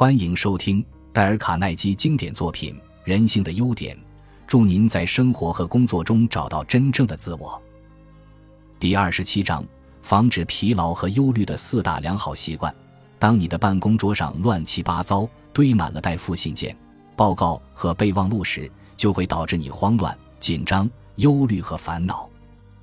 欢迎收听戴尔·卡耐基经典作品《人性的优点》，祝您在生活和工作中找到真正的自我。第二十七章：防止疲劳和忧虑的四大良好习惯。当你的办公桌上乱七八糟、堆满了待复信件、报告和备忘录时，就会导致你慌乱、紧张、忧虑和烦恼。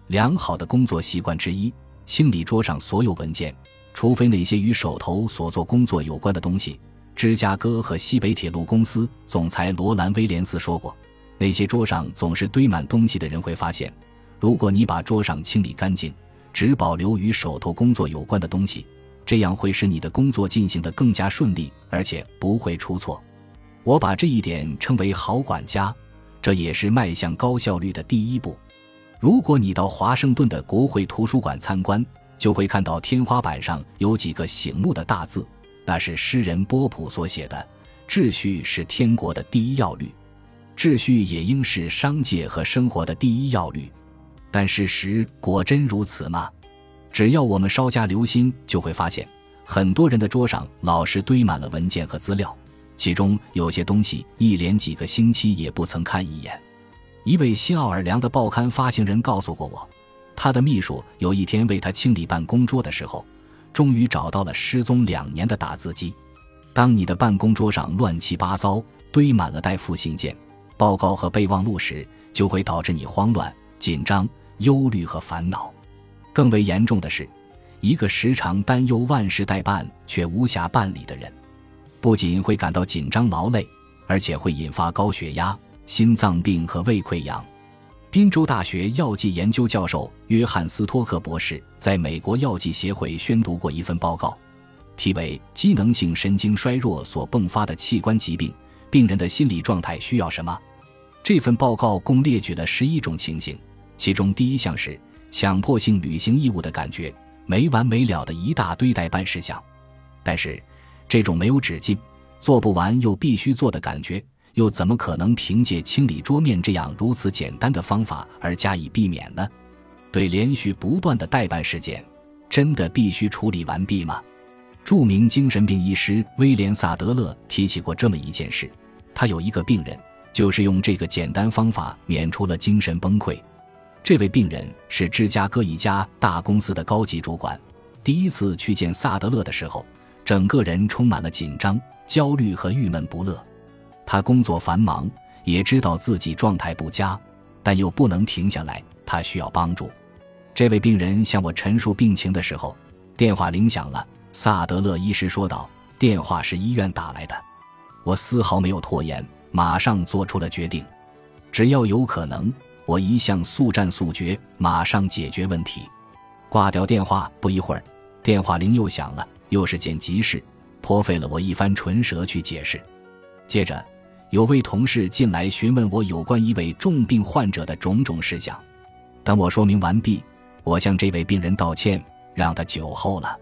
良好的工作习惯之一：清理桌上所有文件，除非那些与手头所做工作有关的东西。芝加哥和西北铁路公司总裁罗兰·威廉斯说过：“那些桌上总是堆满东西的人会发现，如果你把桌上清理干净，只保留与手头工作有关的东西，这样会使你的工作进行得更加顺利，而且不会出错。”我把这一点称为“好管家”，这也是迈向高效率的第一步。如果你到华盛顿的国会图书馆参观，就会看到天花板上有几个醒目的大字。那是诗人波普所写的：“秩序是天国的第一要律，秩序也应是商界和生活的第一要律。”但事实果真如此吗？只要我们稍加留心，就会发现，很多人的桌上老是堆满了文件和资料，其中有些东西一连几个星期也不曾看一眼。一位新奥尔良的报刊发行人告诉过我，他的秘书有一天为他清理办公桌的时候。终于找到了失踪两年的打字机。当你的办公桌上乱七八糟、堆满了待复信件、报告和备忘录时，就会导致你慌乱、紧张、忧虑和烦恼。更为严重的是，一个时常担忧万事待办却无暇办理的人，不仅会感到紧张劳累，而且会引发高血压、心脏病和胃溃疡。宾州大学药剂研究教授约翰斯托克博士在美国药剂协会宣读过一份报告，题为《机能性神经衰弱所迸发的器官疾病：病人的心理状态需要什么》。这份报告共列举了十一种情形，其中第一项是强迫性履行义务的感觉，没完没了的一大堆待办事项。但是，这种没有止境、做不完又必须做的感觉。又怎么可能凭借清理桌面这样如此简单的方法而加以避免呢？对连续不断的代办事件，真的必须处理完毕吗？著名精神病医师威廉·萨德勒提起过这么一件事：他有一个病人，就是用这个简单方法免除了精神崩溃。这位病人是芝加哥一家大公司的高级主管。第一次去见萨德勒的时候，整个人充满了紧张、焦虑和郁闷不乐。他工作繁忙，也知道自己状态不佳，但又不能停下来。他需要帮助。这位病人向我陈述病情的时候，电话铃响了。萨德勒医师说道：“电话是医院打来的。”我丝毫没有拖延，马上做出了决定。只要有可能，我一向速战速决，马上解决问题。挂掉电话，不一会儿，电话铃又响了，又是件急事，颇费了我一番唇舌去解释。接着。有位同事进来询问我有关一位重病患者的种种事项，等我说明完毕，我向这位病人道歉，让他酒后了。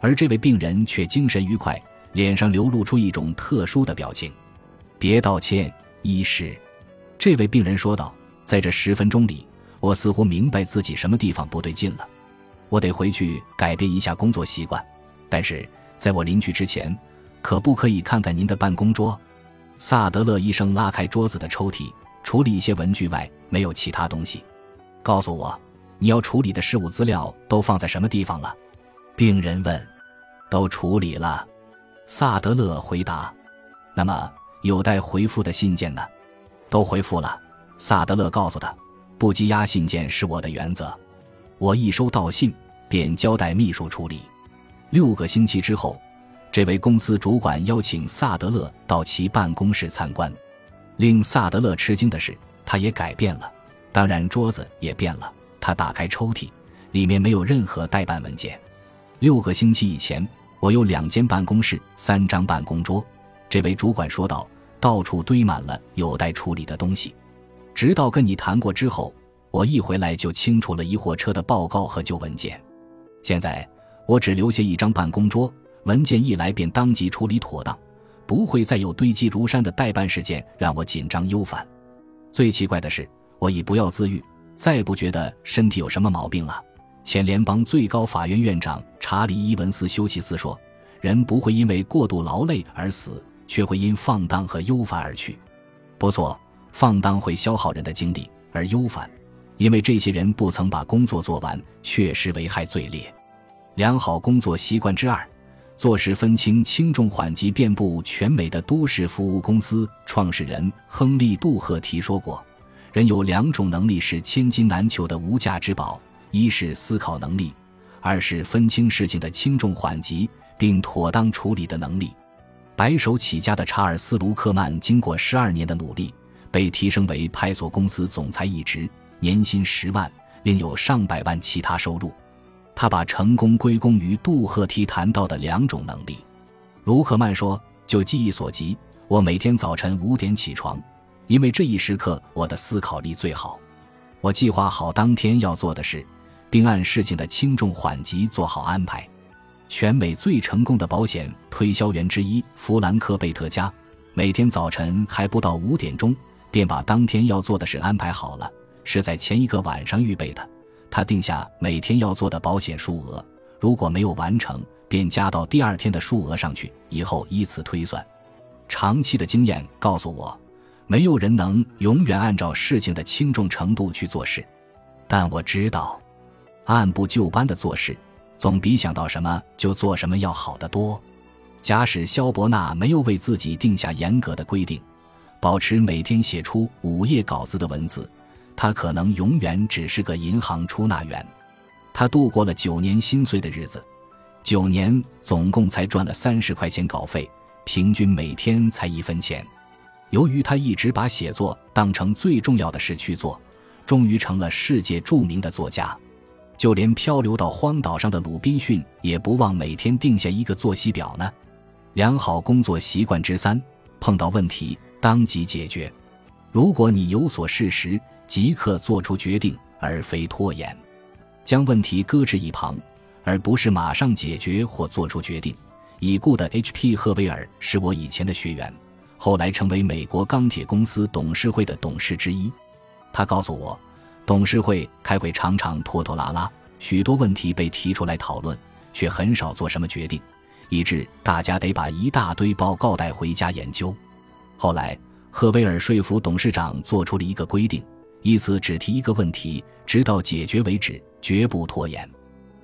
而这位病人却精神愉快，脸上流露出一种特殊的表情。别道歉，医师，这位病人说道。在这十分钟里，我似乎明白自己什么地方不对劲了。我得回去改变一下工作习惯。但是在我临去之前，可不可以看看您的办公桌？萨德勒医生拉开桌子的抽屉，除了一些文具外，没有其他东西。告诉我，你要处理的事务资料都放在什么地方了？病人问。都处理了，萨德勒回答。那么有待回复的信件呢？都回复了。萨德勒告诉他，不积压信件是我的原则。我一收到信，便交代秘书处理。六个星期之后。这位公司主管邀请萨德勒到其办公室参观，令萨德勒吃惊的是，他也改变了，当然桌子也变了。他打开抽屉，里面没有任何代办文件。六个星期以前，我有两间办公室，三张办公桌。这位主管说道：“到处堆满了有待处理的东西。”直到跟你谈过之后，我一回来就清除了一货车的报告和旧文件。现在我只留下一张办公桌。文件一来便当即处理妥当，不会再有堆积如山的代办事件让我紧张忧烦。最奇怪的是，我已不药自愈，再不觉得身体有什么毛病了。前联邦最高法院院长查理·伊文斯·休奇斯说：“人不会因为过度劳累而死，却会因放荡和忧烦而去。不错，放荡会消耗人的精力，而忧烦，因为这些人不曾把工作做完，确实危害最烈。良好工作习惯之二。做事分清轻重缓急，遍布全美的都市服务公司创始人亨利·杜赫提说过：“人有两种能力是千金难求的无价之宝，一是思考能力，二是分清事情的轻重缓急并妥当处理的能力。”白手起家的查尔斯·卢克曼经过十二年的努力，被提升为派索公司总裁一职，年薪十万，另有上百万其他收入。他把成功归功于杜赫提谈到的两种能力。卢克曼说：“就记忆所及，我每天早晨五点起床，因为这一时刻我的思考力最好。我计划好当天要做的事，并按事情的轻重缓急做好安排。”全美最成功的保险推销员之一弗兰克·贝特加，每天早晨还不到五点钟，便把当天要做的事安排好了，是在前一个晚上预备的。他定下每天要做的保险数额，如果没有完成，便加到第二天的数额上去，以后依次推算。长期的经验告诉我，没有人能永远按照事情的轻重程度去做事。但我知道，按部就班的做事，总比想到什么就做什么要好得多。假使肖伯纳没有为自己定下严格的规定，保持每天写出五页稿子的文字。他可能永远只是个银行出纳员，他度过了九年心碎的日子，九年总共才赚了三十块钱稿费，平均每天才一分钱。由于他一直把写作当成最重要的事去做，终于成了世界著名的作家。就连漂流到荒岛上的鲁滨逊也不忘每天定下一个作息表呢。良好工作习惯之三：碰到问题当即解决。如果你有所事实，即刻做出决定，而非拖延，将问题搁置一旁，而不是马上解决或做出决定。已故的 H.P. 赫维尔是我以前的学员，后来成为美国钢铁公司董事会的董事之一。他告诉我，董事会开会常常拖拖拉拉，许多问题被提出来讨论，却很少做什么决定，以致大家得把一大堆报告带回家研究。后来。赫威尔说服董事长做出了一个规定：一次只提一个问题，直到解决为止，绝不拖延。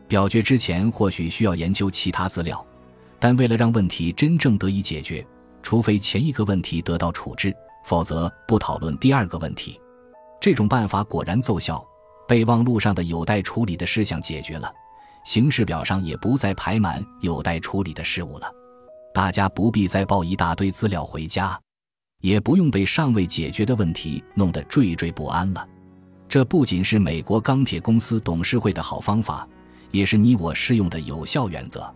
表决之前或许需要研究其他资料，但为了让问题真正得以解决，除非前一个问题得到处置，否则不讨论第二个问题。这种办法果然奏效，备忘录上的有待处理的事项解决了，行事表上也不再排满有待处理的事物了。大家不必再抱一大堆资料回家。也不用被尚未解决的问题弄得惴惴不安了。这不仅是美国钢铁公司董事会的好方法，也是你我适用的有效原则。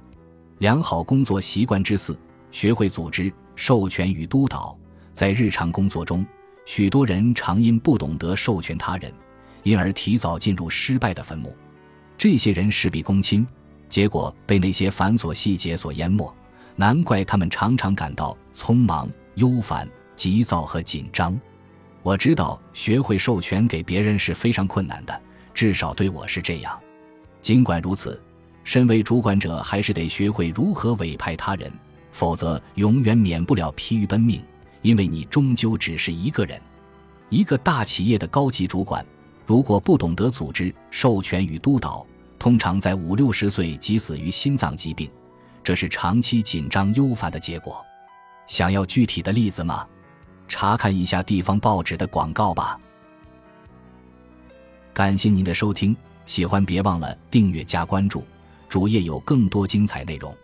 良好工作习惯之四：学会组织、授权与督导。在日常工作中，许多人常因不懂得授权他人，因而提早进入失败的坟墓。这些人事必躬亲，结果被那些繁琐细节所淹没。难怪他们常常感到匆忙、忧烦。急躁和紧张，我知道学会授权给别人是非常困难的，至少对我是这样。尽管如此，身为主管者还是得学会如何委派他人，否则永远免不了疲于奔命。因为你终究只是一个人。一个大企业的高级主管，如果不懂得组织、授权与督导，通常在五六十岁即死于心脏疾病，这是长期紧张忧烦的结果。想要具体的例子吗？查看一下地方报纸的广告吧。感谢您的收听，喜欢别忘了订阅加关注，主页有更多精彩内容。